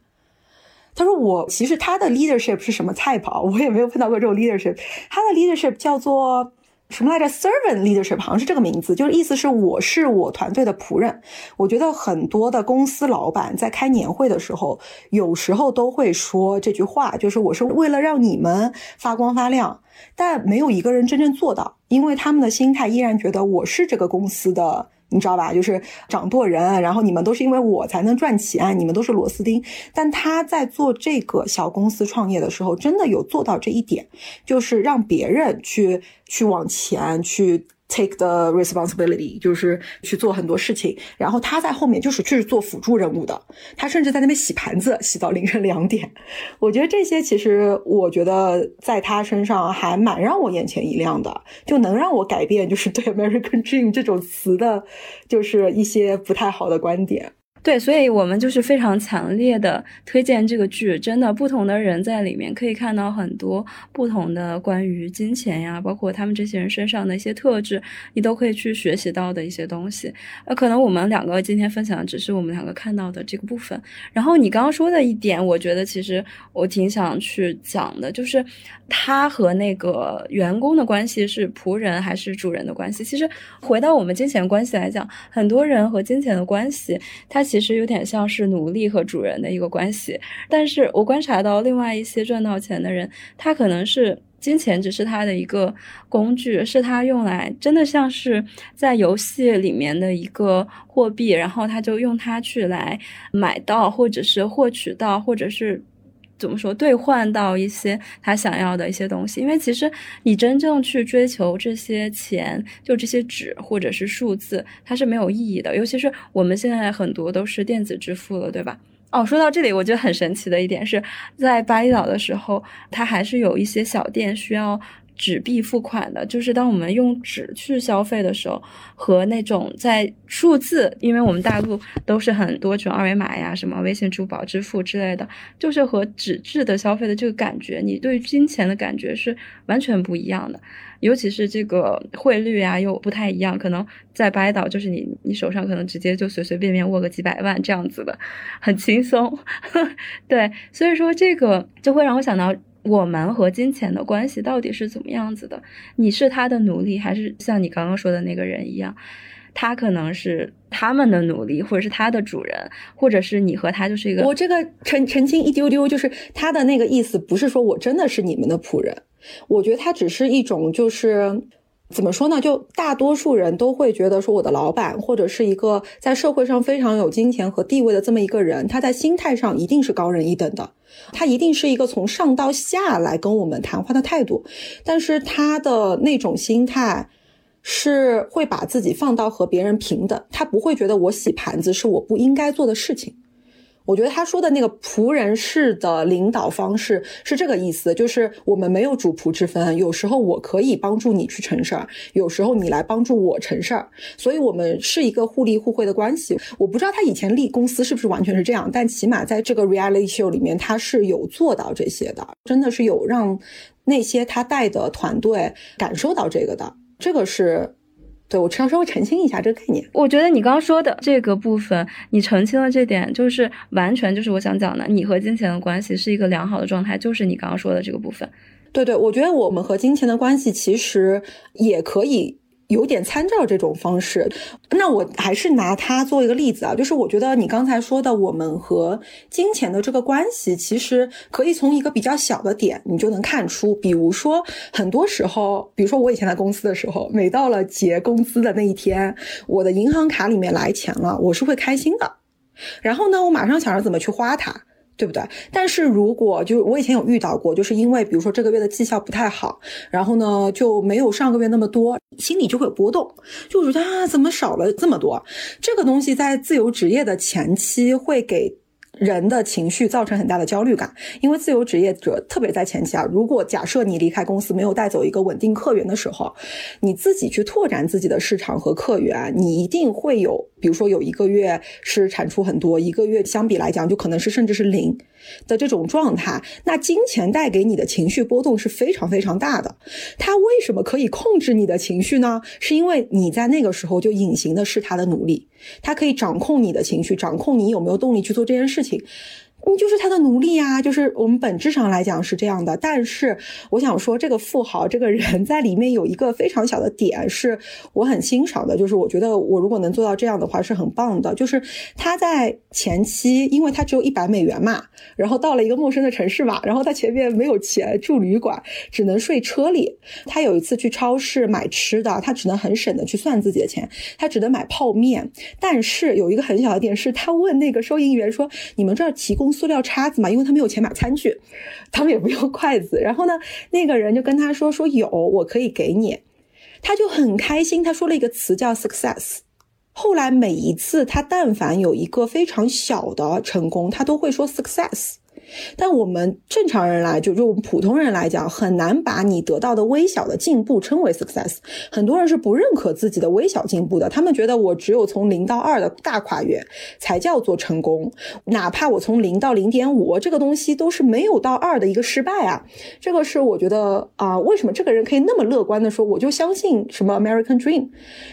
他说：“我其实他的 leadership 是什么菜跑？我也没有碰到过这种 leadership。他的 leadership 叫做什么来着？servant leadership 好像是这个名字，就是意思是我是我团队的仆人。我觉得很多的公司老板在开年会的时候，有时候都会说这句话，就是我是为了让你们发光发亮，但没有一个人真正做到，因为他们的心态依然觉得我是这个公司的你知道吧？就是掌舵人，然后你们都是因为我才能赚钱，你们都是螺丝钉。但他在做这个小公司创业的时候，真的有做到这一点，就是让别人去去往前去。Take the responsibility，就是去做很多事情，然后他在后面就是去做辅助任务的，他甚至在那边洗盘子，洗到凌晨两点。我觉得这些其实，我觉得在他身上还蛮让我眼前一亮的，就能让我改变就是对 American Dream 这种词的，就是一些不太好的观点。对，所以我们就是非常强烈的推荐这个剧，真的，不同的人在里面可以看到很多不同的关于金钱呀，包括他们这些人身上的一些特质，你都可以去学习到的一些东西。呃，可能我们两个今天分享的只是我们两个看到的这个部分。然后你刚刚说的一点，我觉得其实我挺想去讲的，就是他和那个员工的关系是仆人还是主人的关系？其实回到我们金钱关系来讲，很多人和金钱的关系，它其其实有点像是奴隶和主人的一个关系，但是我观察到另外一些赚到钱的人，他可能是金钱只是他的一个工具，是他用来真的像是在游戏里面的一个货币，然后他就用它去来买到，或者是获取到，或者是。怎么说兑换到一些他想要的一些东西？因为其实你真正去追求这些钱，就这些纸或者是数字，它是没有意义的。尤其是我们现在很多都是电子支付了，对吧？哦，说到这里，我觉得很神奇的一点是在巴厘岛的时候，它还是有一些小店需要。纸币付款的，就是当我们用纸去消费的时候，和那种在数字，因为我们大陆都是很多种二维码呀，什么微信、支付宝支付之类的，就是和纸质的消费的这个感觉，你对金钱的感觉是完全不一样的。尤其是这个汇率啊，又不太一样，可能在巴厘岛，就是你你手上可能直接就随随便便握个几百万这样子的，很轻松。对，所以说这个就会让我想到。我们和金钱的关系到底是怎么样子的？你是他的奴隶，还是像你刚刚说的那个人一样，他可能是他们的奴隶，或者是他的主人，或者是你和他就是一个……我这个澄澄清一丢丢，就是他的那个意思，不是说我真的是你们的仆人，我觉得他只是一种就是。怎么说呢？就大多数人都会觉得说，我的老板或者是一个在社会上非常有金钱和地位的这么一个人，他在心态上一定是高人一等的，他一定是一个从上到下来跟我们谈话的态度。但是他的那种心态是会把自己放到和别人平等，他不会觉得我洗盘子是我不应该做的事情。我觉得他说的那个仆人式的领导方式是这个意思，就是我们没有主仆之分，有时候我可以帮助你去成事儿，有时候你来帮助我成事儿，所以我们是一个互利互惠的关系。我不知道他以前立公司是不是完全是这样，但起码在这个 reality show 里面，他是有做到这些的，真的是有让那些他带的团队感受到这个的，这个是。对我稍稍微澄清一下这个概念。我觉得你刚刚说的这个部分，你澄清了这点，就是完全就是我想讲的，你和金钱的关系是一个良好的状态，就是你刚刚说的这个部分。对对，我觉得我们和金钱的关系其实也可以。有点参照这种方式，那我还是拿它做一个例子啊，就是我觉得你刚才说的我们和金钱的这个关系，其实可以从一个比较小的点你就能看出，比如说很多时候，比如说我以前在公司的时候，每到了结工资的那一天，我的银行卡里面来钱了，我是会开心的，然后呢，我马上想着怎么去花它。对不对？但是如果就我以前有遇到过，就是因为比如说这个月的绩效不太好，然后呢就没有上个月那么多，心里就会有波动，就觉得啊怎么少了这么多？这个东西在自由职业的前期会给。人的情绪造成很大的焦虑感，因为自由职业者特别在前期啊，如果假设你离开公司没有带走一个稳定客源的时候，你自己去拓展自己的市场和客源，你一定会有，比如说有一个月是产出很多，一个月相比来讲就可能是甚至是零。的这种状态，那金钱带给你的情绪波动是非常非常大的。他为什么可以控制你的情绪呢？是因为你在那个时候就隐形的是他的努力，他可以掌控你的情绪，掌控你有没有动力去做这件事情。你就是他的奴隶啊！就是我们本质上来讲是这样的。但是我想说，这个富豪这个人在里面有一个非常小的点，是我很欣赏的。就是我觉得我如果能做到这样的话，是很棒的。就是他在前期，因为他只有一百美元嘛，然后到了一个陌生的城市嘛，然后他前面没有钱住旅馆，只能睡车里。他有一次去超市买吃的，他只能很省的去算自己的钱，他只能买泡面。但是有一个很小的点是，他问那个收银员说：“你们这儿提供？”塑料叉子嘛，因为他没有钱买餐具，他们也不用筷子。然后呢，那个人就跟他说：“说有，我可以给你。”他就很开心，他说了一个词叫 “success”。后来每一次他但凡有一个非常小的成功，他都会说 “success”。但我们正常人来，就就我们普通人来讲，很难把你得到的微小的进步称为 success。很多人是不认可自己的微小进步的，他们觉得我只有从零到二的大跨越才叫做成功，哪怕我从零到零点五，这个东西都是没有到二的一个失败啊。这个是我觉得啊，为什么这个人可以那么乐观的说，我就相信什么 American Dream。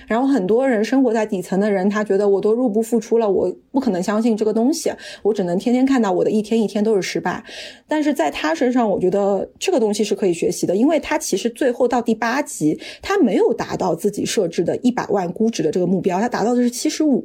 然后很多人生活在底层的人，他觉得我都入不敷出了，我不可能相信这个东西，我只能天天看到我的一天一天都是。失败，但是在他身上，我觉得这个东西是可以学习的，因为他其实最后到第八集，他没有达到自己设置的一百万估值的这个目标，他达到的是七十五。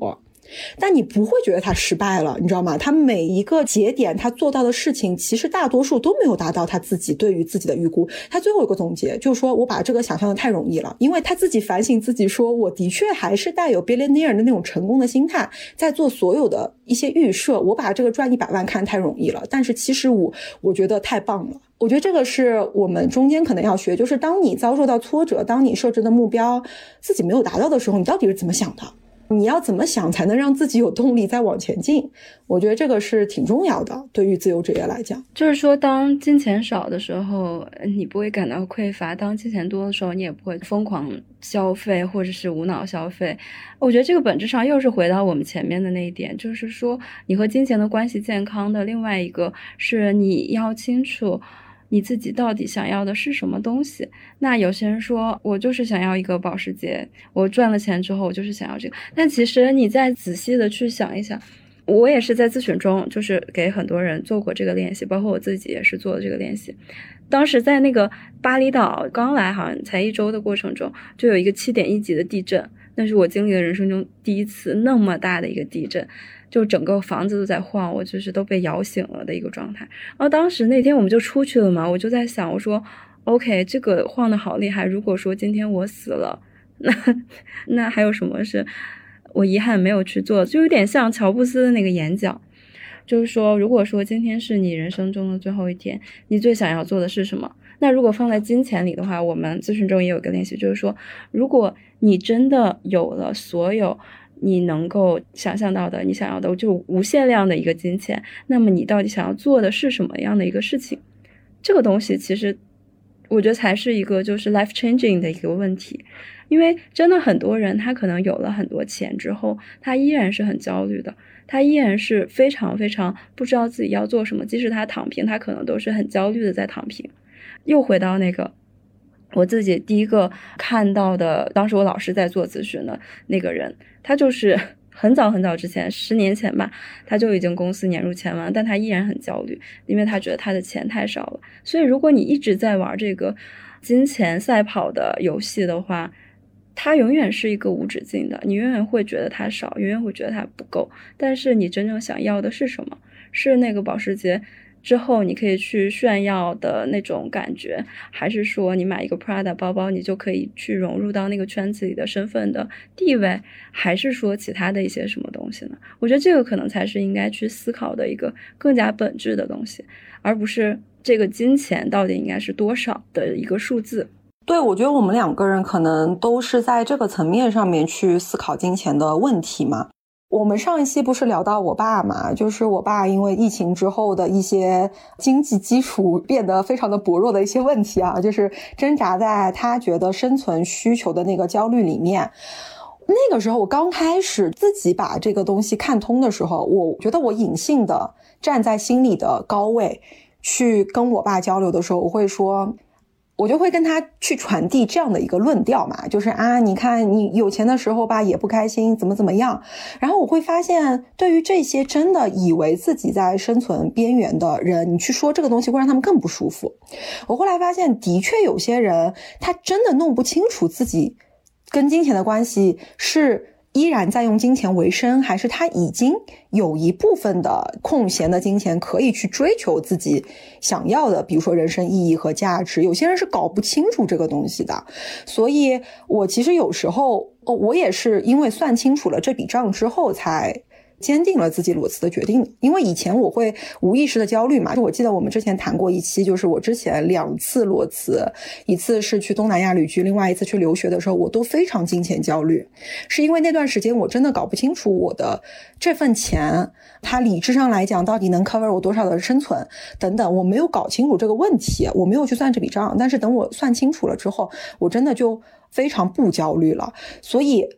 但你不会觉得他失败了，你知道吗？他每一个节点他做到的事情，其实大多数都没有达到他自己对于自己的预估。他最后有个总结，就是说我把这个想象的太容易了，因为他自己反省自己说，我的确还是带有 billionaire 的那种成功的心态，在做所有的一些预设。我把这个赚一百万看太容易了，但是其实我我觉得太棒了。我觉得这个是我们中间可能要学，就是当你遭受到挫折，当你设置的目标自己没有达到的时候，你到底是怎么想的？你要怎么想才能让自己有动力再往前进？我觉得这个是挺重要的，对于自由职业来讲。就是说，当金钱少的时候，你不会感到匮乏；当金钱多的时候，你也不会疯狂消费或者是无脑消费。我觉得这个本质上又是回到我们前面的那一点，就是说，你和金钱的关系健康的另外一个是你要清楚。你自己到底想要的是什么东西？那有些人说我就是想要一个保时捷，我赚了钱之后我就是想要这个。但其实你再仔细的去想一想，我也是在咨询中，就是给很多人做过这个练习，包括我自己也是做的这个练习。当时在那个巴厘岛刚来，好像才一周的过程中，就有一个七点一级的地震，那是我经历的人生中第一次那么大的一个地震。就整个房子都在晃，我就是都被摇醒了的一个状态。然后当时那天我们就出去了嘛，我就在想，我说，OK，这个晃的好厉害。如果说今天我死了，那那还有什么是我遗憾没有去做？就有点像乔布斯的那个演讲，就是说，如果说今天是你人生中的最后一天，你最想要做的是什么？那如果放在金钱里的话，我们咨询中也有个练习，就是说，如果你真的有了所有。你能够想象到的，你想要的就无限量的一个金钱，那么你到底想要做的是什么样的一个事情？这个东西其实，我觉得才是一个就是 life changing 的一个问题，因为真的很多人他可能有了很多钱之后，他依然是很焦虑的，他依然是非常非常不知道自己要做什么，即使他躺平，他可能都是很焦虑的在躺平。又回到那个。我自己第一个看到的，当时我老师在做咨询的那个人，他就是 很早很早之前，十年前吧，他就已经公司年入千万，但他依然很焦虑，因为他觉得他的钱太少了。所以，如果你一直在玩这个金钱赛跑的游戏的话，它永远是一个无止境的，你永远会觉得它少，永远会觉得它不够。但是，你真正想要的是什么？是那个保时捷？之后你可以去炫耀的那种感觉，还是说你买一个 Prada 包包，你就可以去融入到那个圈子里的身份的地位，还是说其他的一些什么东西呢？我觉得这个可能才是应该去思考的一个更加本质的东西，而不是这个金钱到底应该是多少的一个数字。对，我觉得我们两个人可能都是在这个层面上面去思考金钱的问题嘛。我们上一期不是聊到我爸嘛？就是我爸因为疫情之后的一些经济基础变得非常的薄弱的一些问题啊，就是挣扎在他觉得生存需求的那个焦虑里面。那个时候我刚开始自己把这个东西看通的时候，我觉得我隐性的站在心里的高位去跟我爸交流的时候，我会说。我就会跟他去传递这样的一个论调嘛，就是啊，你看你有钱的时候吧，也不开心，怎么怎么样。然后我会发现，对于这些真的以为自己在生存边缘的人，你去说这个东西会让他们更不舒服。我后来发现，的确有些人他真的弄不清楚自己跟金钱的关系是。依然在用金钱为生，还是他已经有一部分的空闲的金钱可以去追求自己想要的，比如说人生意义和价值？有些人是搞不清楚这个东西的，所以我其实有时候，我也是因为算清楚了这笔账之后才。坚定了自己裸辞的决定，因为以前我会无意识的焦虑嘛。就我记得我们之前谈过一期，就是我之前两次裸辞，一次是去东南亚旅居，另外一次去留学的时候，我都非常金钱焦虑，是因为那段时间我真的搞不清楚我的这份钱，它理智上来讲到底能 cover 我多少的生存等等，我没有搞清楚这个问题，我没有去算这笔账。但是等我算清楚了之后，我真的就非常不焦虑了，所以。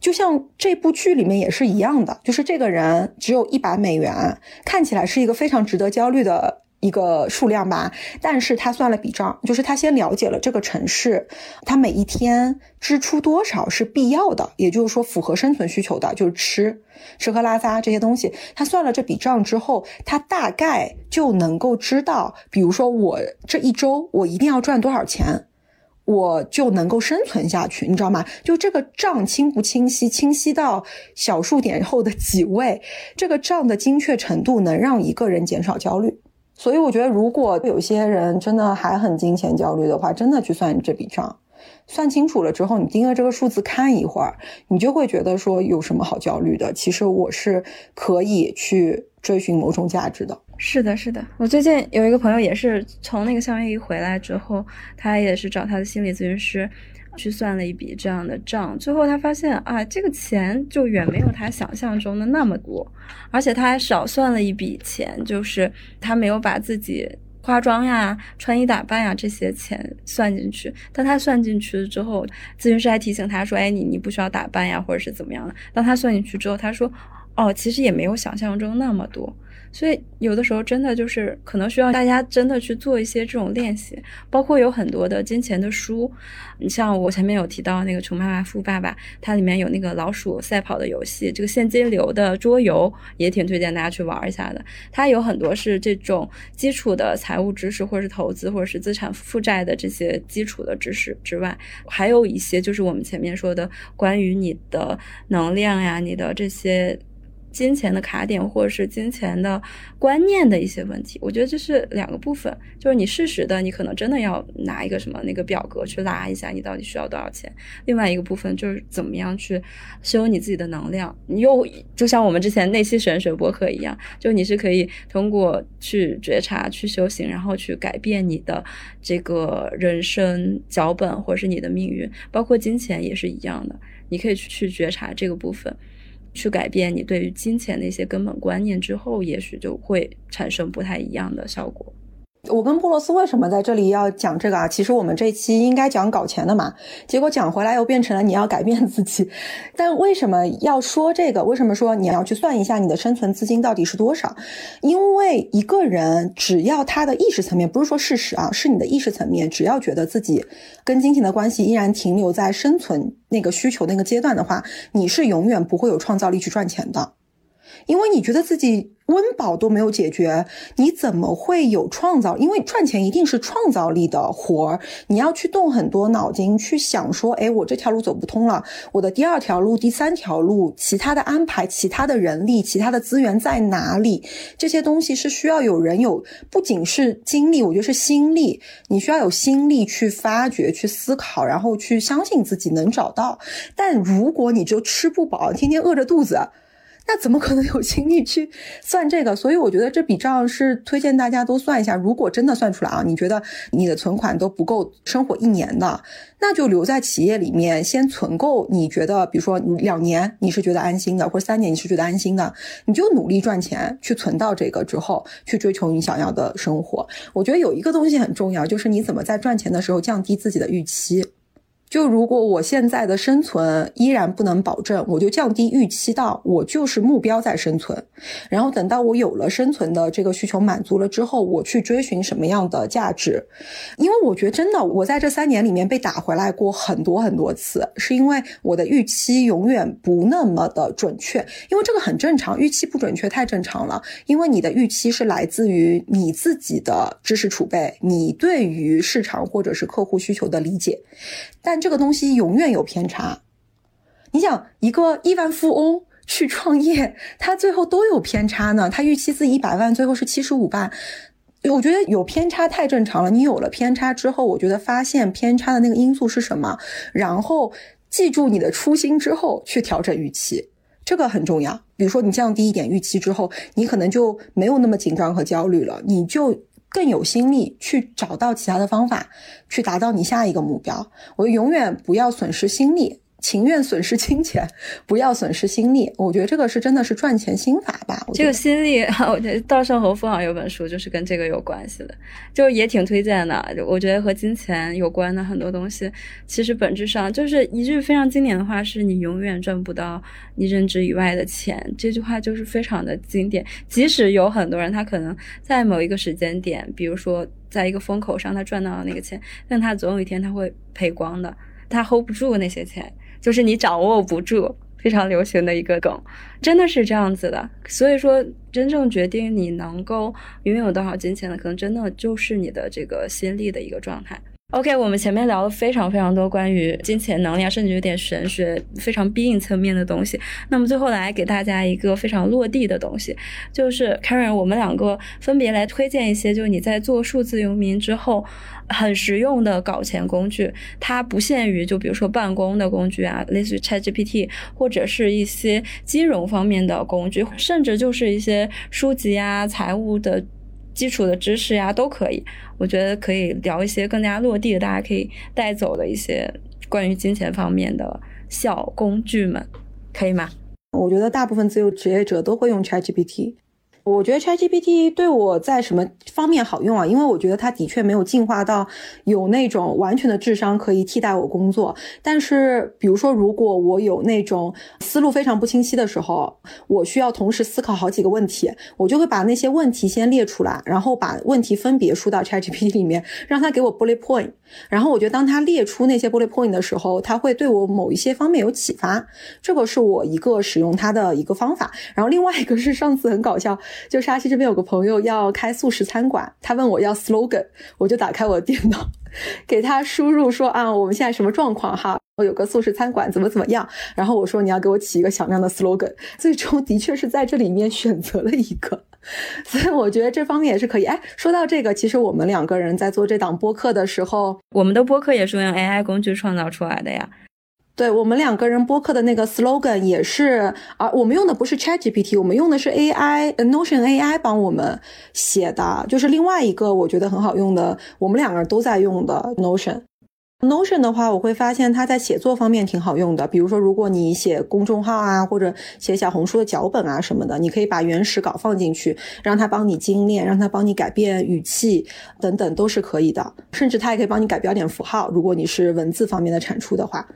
就像这部剧里面也是一样的，就是这个人只有一百美元，看起来是一个非常值得焦虑的一个数量吧。但是他算了笔账，就是他先了解了这个城市，他每一天支出多少是必要的，也就是说符合生存需求的，就是吃吃喝拉撒这些东西。他算了这笔账之后，他大概就能够知道，比如说我这一周我一定要赚多少钱。我就能够生存下去，你知道吗？就这个账清不清晰，清晰到小数点后的几位，这个账的精确程度能让一个人减少焦虑。所以我觉得，如果有些人真的还很金钱焦虑的话，真的去算这笔账，算清楚了之后，你盯着这个数字看一会儿，你就会觉得说有什么好焦虑的？其实我是可以去追寻某种价值的。是的，是的，我最近有一个朋友也是从那个夏威夷回来之后，他也是找他的心理咨询师去算了一笔这样的账，最后他发现啊，这个钱就远没有他想象中的那么多，而且他还少算了一笔钱，就是他没有把自己化妆呀、穿衣打扮呀这些钱算进去。当他算进去了之后，咨询师还提醒他说：“哎，你你不需要打扮呀，或者是怎么样的。”当他算进去之后，他说：“哦，其实也没有想象中那么多。”所以有的时候真的就是可能需要大家真的去做一些这种练习，包括有很多的金钱的书，你像我前面有提到那个《穷爸爸富爸爸》，它里面有那个老鼠赛跑的游戏，这个现金流的桌游也挺推荐大家去玩一下的。它有很多是这种基础的财务知识，或者是投资，或者是资产负债的这些基础的知识之外，还有一些就是我们前面说的关于你的能量呀，你的这些。金钱的卡点，或者是金钱的观念的一些问题，我觉得这是两个部分。就是你适时的，你可能真的要拿一个什么那个表格去拉一下，你到底需要多少钱。另外一个部分就是怎么样去修你自己的能量。你又就像我们之前那期神水博客一样，就你是可以通过去觉察、去修行，然后去改变你的这个人生脚本，或者是你的命运。包括金钱也是一样的，你可以去去觉察这个部分。去改变你对于金钱的一些根本观念之后，也许就会产生不太一样的效果。我跟布罗斯为什么在这里要讲这个啊？其实我们这期应该讲搞钱的嘛，结果讲回来又变成了你要改变自己。但为什么要说这个？为什么说你要去算一下你的生存资金到底是多少？因为一个人只要他的意识层面，不是说事实啊，是你的意识层面，只要觉得自己跟金钱的关系依然停留在生存那个需求那个阶段的话，你是永远不会有创造力去赚钱的，因为你觉得自己。温饱都没有解决，你怎么会有创造？因为赚钱一定是创造力的活儿，你要去动很多脑筋去想说，哎，我这条路走不通了，我的第二条路、第三条路，其他的安排、其他的人力、其他的资源在哪里？这些东西是需要有人有，不仅是精力，我觉得是心力，你需要有心力去发掘、去思考，然后去相信自己能找到。但如果你就吃不饱，天天饿着肚子。那怎么可能有精力去算这个？所以我觉得这笔账是推荐大家都算一下。如果真的算出来啊，你觉得你的存款都不够生活一年的，那就留在企业里面先存够。你觉得，比如说两年你是觉得安心的，或者三年你是觉得安心的，你就努力赚钱去存到这个之后，去追求你想要的生活。我觉得有一个东西很重要，就是你怎么在赚钱的时候降低自己的预期。就如果我现在的生存依然不能保证，我就降低预期到我就是目标在生存，然后等到我有了生存的这个需求满足了之后，我去追寻什么样的价值。因为我觉得真的，我在这三年里面被打回来过很多很多次，是因为我的预期永远不那么的准确。因为这个很正常，预期不准确太正常了。因为你的预期是来自于你自己的知识储备，你对于市场或者是客户需求的理解，但。这个东西永远有偏差，你想一个亿万富翁去创业，他最后都有偏差呢。他预期自己一百万，最后是七十五万，我觉得有偏差太正常了。你有了偏差之后，我觉得发现偏差的那个因素是什么，然后记住你的初心之后去调整预期，这个很重要。比如说你降低一点预期之后，你可能就没有那么紧张和焦虑了，你就。更有心力去找到其他的方法，去达到你下一个目标。我永远不要损失心力。情愿损失金钱，不要损失心力。我觉得这个是真的是赚钱心法吧。这个心力，我觉得稻盛和夫好像有本书就是跟这个有关系的，就也挺推荐的。我觉得和金钱有关的很多东西，其实本质上就是一句非常经典的话：是你永远赚不到你认知以外的钱。这句话就是非常的经典。即使有很多人他可能在某一个时间点，比如说在一个风口上他赚到了那个钱，但他总有一天他会赔光的，他 hold 不住那些钱。就是你掌握不住，非常流行的一个梗，真的是这样子的。所以说，真正决定你能够拥有多少金钱的，可能真的就是你的这个心力的一个状态。OK，我们前面聊了非常非常多关于金钱能量，甚至有点玄学、非常 being 层面的东西。那么最后来给大家一个非常落地的东西，就是 Karen，我们两个分别来推荐一些，就是你在做数字游民之后很实用的搞钱工具。它不限于就比如说办公的工具啊，类似于 ChatGPT，或者是一些金融方面的工具，甚至就是一些书籍啊、财务的。基础的知识呀，都可以。我觉得可以聊一些更加落地的，大家可以带走的一些关于金钱方面的小工具们，可以吗？我觉得大部分自由职业者都会用 ChatGPT。我觉得 ChatGPT 对我在什么方面好用啊？因为我觉得它的确没有进化到有那种完全的智商可以替代我工作。但是，比如说，如果我有那种思路非常不清晰的时候，我需要同时思考好几个问题，我就会把那些问题先列出来，然后把问题分别输到 ChatGPT 里面，让它给我 bullet point。然后我觉得，当它列出那些 bullet point 的时候，它会对我某一些方面有启发。这个是我一个使用它的一个方法。然后另外一个是上次很搞笑。就沙溪这边有个朋友要开素食餐馆，他问我要 slogan，我就打开我的电脑，给他输入说啊，我们现在什么状况哈？我有个素食餐馆，怎么怎么样？然后我说你要给我起一个响亮的 slogan，最终的确是在这里面选择了一个，所以我觉得这方面也是可以。哎，说到这个，其实我们两个人在做这档播客的时候，我们的播客也是用 AI 工具创造出来的呀。对我们两个人播客的那个 slogan 也是，啊，我们用的不是 ChatGPT，我们用的是 AI，Notion AI 帮我们写的，就是另外一个我觉得很好用的，我们两个人都在用的 Notion。Notion 的话，我会发现它在写作方面挺好用的，比如说如果你写公众号啊，或者写小红书的脚本啊什么的，你可以把原始稿放进去，让它帮你精炼，让它帮你改变语气等等都是可以的，甚至它也可以帮你改标点符号，如果你是文字方面的产出的话。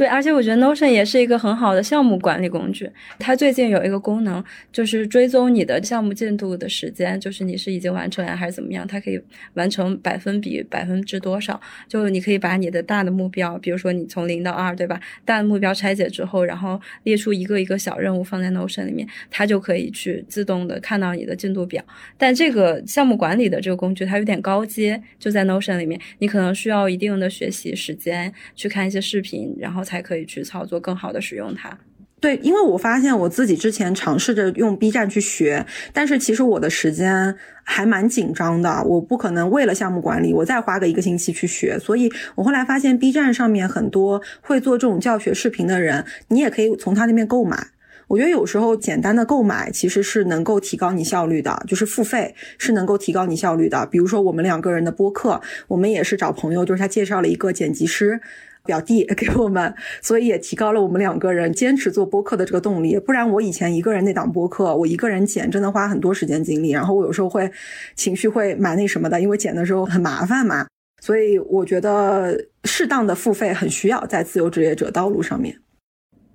对，而且我觉得 Notion 也是一个很好的项目管理工具。它最近有一个功能，就是追踪你的项目进度的时间，就是你是已经完成呀还是怎么样，它可以完成百分比百分之多少。就你可以把你的大的目标，比如说你从零到二，对吧？大的目标拆解之后，然后列出一个一个小任务放在 Notion 里面，它就可以去自动的看到你的进度表。但这个项目管理的这个工具它有点高阶，就在 Notion 里面，你可能需要一定的学习时间去看一些视频，然后。才可以去操作，更好的使用它。对，因为我发现我自己之前尝试着用 B 站去学，但是其实我的时间还蛮紧张的，我不可能为了项目管理我再花个一个星期去学。所以我后来发现 B 站上面很多会做这种教学视频的人，你也可以从他那边购买。我觉得有时候简单的购买其实是能够提高你效率的，就是付费是能够提高你效率的。比如说我们两个人的播客，我们也是找朋友，就是他介绍了一个剪辑师。表弟 给我们，所以也提高了我们两个人坚持做播客的这个动力。不然我以前一个人那档播客，我一个人剪，真的花很多时间精力。然后我有时候会情绪会蛮那什么的，因为剪的时候很麻烦嘛。所以我觉得适当的付费很需要在自由职业者道路上面。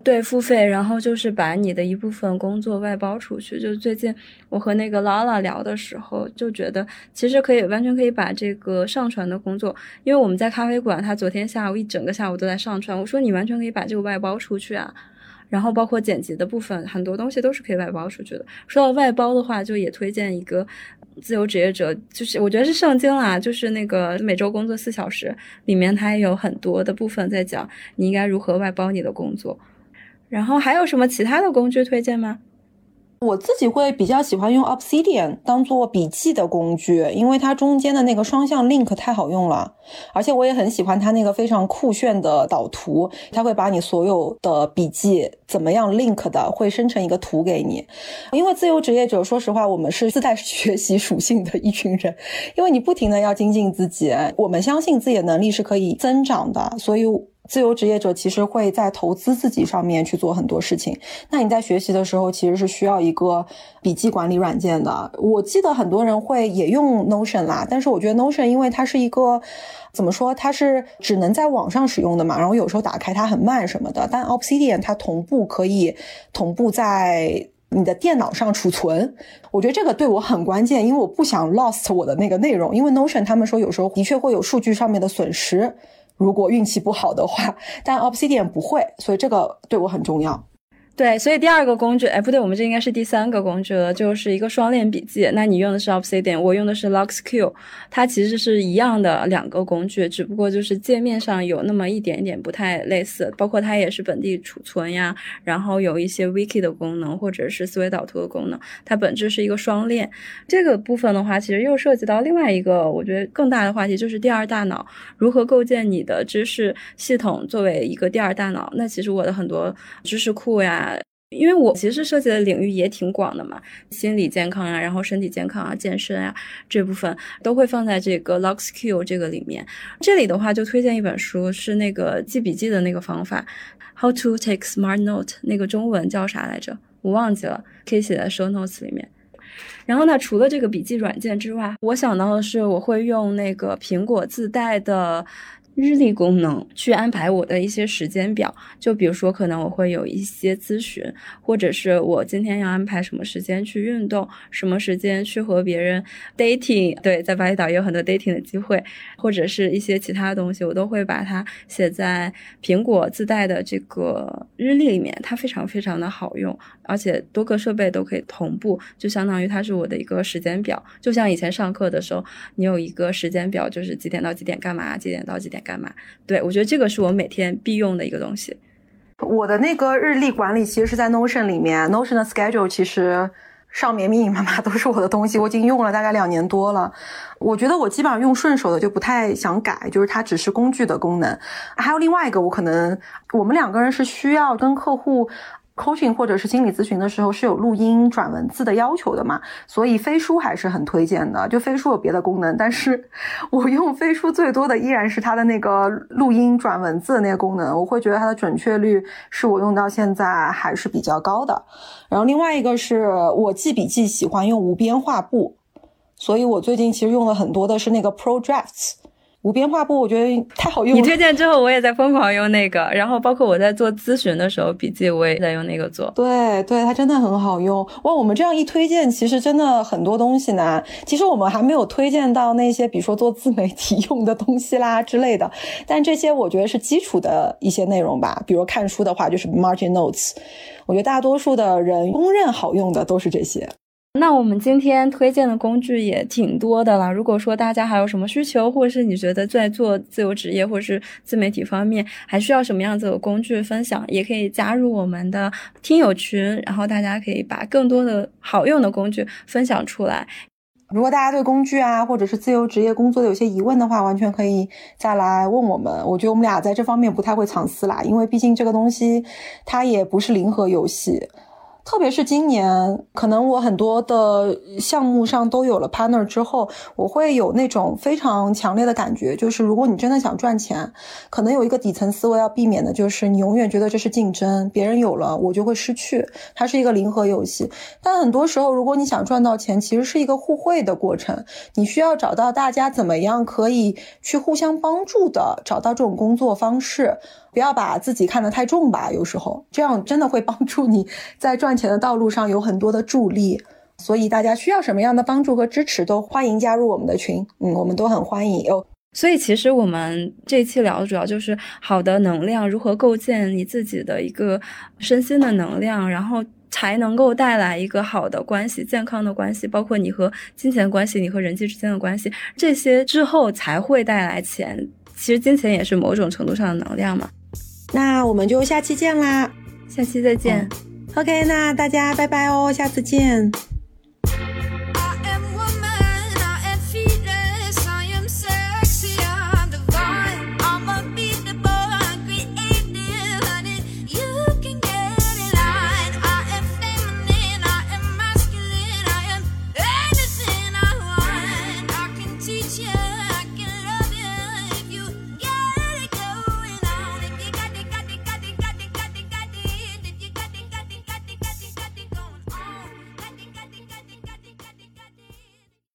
对，付费，然后就是把你的一部分工作外包出去。就最近我和那个 Lala 聊的时候，就觉得其实可以完全可以把这个上传的工作，因为我们在咖啡馆，他昨天下午一整个下午都在上传。我说你完全可以把这个外包出去啊，然后包括剪辑的部分，很多东西都是可以外包出去的。说到外包的话，就也推荐一个自由职业者，就是我觉得是圣经啦，就是那个每周工作四小时里面，它也有很多的部分在讲你应该如何外包你的工作。然后还有什么其他的工具推荐吗？我自己会比较喜欢用 Obsidian 当做笔记的工具，因为它中间的那个双向 link 太好用了，而且我也很喜欢它那个非常酷炫的导图，它会把你所有的笔记怎么样 link 的，会生成一个图给你。因为自由职业者，说实话，我们是自带学习属性的一群人，因为你不停的要精进自己，我们相信自己的能力是可以增长的，所以。自由职业者其实会在投资自己上面去做很多事情。那你在学习的时候，其实是需要一个笔记管理软件的。我记得很多人会也用 Notion 啦，但是我觉得 Notion 因为它是一个怎么说，它是只能在网上使用的嘛，然后有时候打开它很慢什么的。但 Obsidian 它同步可以同步在你的电脑上储存，我觉得这个对我很关键，因为我不想 lost 我的那个内容，因为 Notion 他们说有时候的确会有数据上面的损失。如果运气不好的话，但 Obsidian 不会，所以这个对我很重要。对，所以第二个工具，哎，不对，我们这应该是第三个工具了，就是一个双链笔记。那你用的是 Obsidian，我用的是 LuxQ，它其实是一样的两个工具，只不过就是界面上有那么一点点不太类似。包括它也是本地储存呀，然后有一些 Wiki 的功能，或者是思维导图的功能，它本质是一个双链。这个部分的话，其实又涉及到另外一个我觉得更大的话题，就是第二大脑如何构建你的知识系统作为一个第二大脑。那其实我的很多知识库呀。因为我其实涉及的领域也挺广的嘛，心理健康啊，然后身体健康啊，健身啊这部分都会放在这个 LuxQ 这个里面。这里的话就推荐一本书，是那个记笔记的那个方法，How to Take Smart Note，那个中文叫啥来着？我忘记了，可以写在 Show Notes 里面。然后呢，除了这个笔记软件之外，我想到的是我会用那个苹果自带的。日历功能去安排我的一些时间表，就比如说，可能我会有一些咨询，或者是我今天要安排什么时间去运动，什么时间去和别人 dating，对，在巴厘岛也有很多 dating 的机会，或者是一些其他的东西，我都会把它写在苹果自带的这个日历里面，它非常非常的好用，而且多个设备都可以同步，就相当于它是我的一个时间表，就像以前上课的时候，你有一个时间表，就是几点到几点干嘛，几点到几点。干嘛？对我觉得这个是我每天必用的一个东西。我的那个日历管理其实是在 Notion 里面，Notion 的 Schedule 其实上面密密麻麻都是我的东西，我已经用了大概两年多了。我觉得我基本上用顺手的就不太想改，就是它只是工具的功能。还有另外一个，我可能我们两个人是需要跟客户。Coaching 或者是心理咨询的时候是有录音转文字的要求的嘛，所以飞书还是很推荐的。就飞书有别的功能，但是 我用飞书最多的依然是它的那个录音转文字的那个功能，我会觉得它的准确率是我用到现在还是比较高的。然后另外一个是我记笔记喜欢用无边画布，所以我最近其实用了很多的是那个 Pro Drafts。无边画布，我觉得太好用了。你推荐之后，我也在疯狂用那个。然后，包括我在做咨询的时候，笔记我也在用那个做。对，对，它真的很好用。哇，我们这样一推荐，其实真的很多东西呢。其实我们还没有推荐到那些，比如说做自媒体 用的东西啦之类的。但这些我觉得是基础的一些内容吧。比如看书的话，就是 Margin Notes。我觉得大多数的人公认好用的都是这些。那我们今天推荐的工具也挺多的了。如果说大家还有什么需求，或者是你觉得在做自由职业或者是自媒体方面还需要什么样子的工具分享，也可以加入我们的听友群，然后大家可以把更多的好用的工具分享出来。如果大家对工具啊，或者是自由职业工作的有些疑问的话，完全可以再来问我们。我觉得我们俩在这方面不太会藏私啦，因为毕竟这个东西它也不是零和游戏。特别是今年，可能我很多的项目上都有了 partner 之后，我会有那种非常强烈的感觉，就是如果你真的想赚钱，可能有一个底层思维要避免的就是你永远觉得这是竞争，别人有了我就会失去，它是一个零和游戏。但很多时候，如果你想赚到钱，其实是一个互惠的过程，你需要找到大家怎么样可以去互相帮助的，找到这种工作方式。不要把自己看得太重吧，有时候这样真的会帮助你在赚钱的道路上有很多的助力。所以大家需要什么样的帮助和支持，都欢迎加入我们的群。嗯，我们都很欢迎哦。所以其实我们这期聊的主要就是好的能量如何构建你自己的一个身心的能量，然后才能够带来一个好的关系、健康的关系，包括你和金钱关系、你和人际之间的关系，这些之后才会带来钱。其实金钱也是某种程度上的能量嘛。那我们就下期见啦，下期再见。OK，那大家拜拜哦，下次见。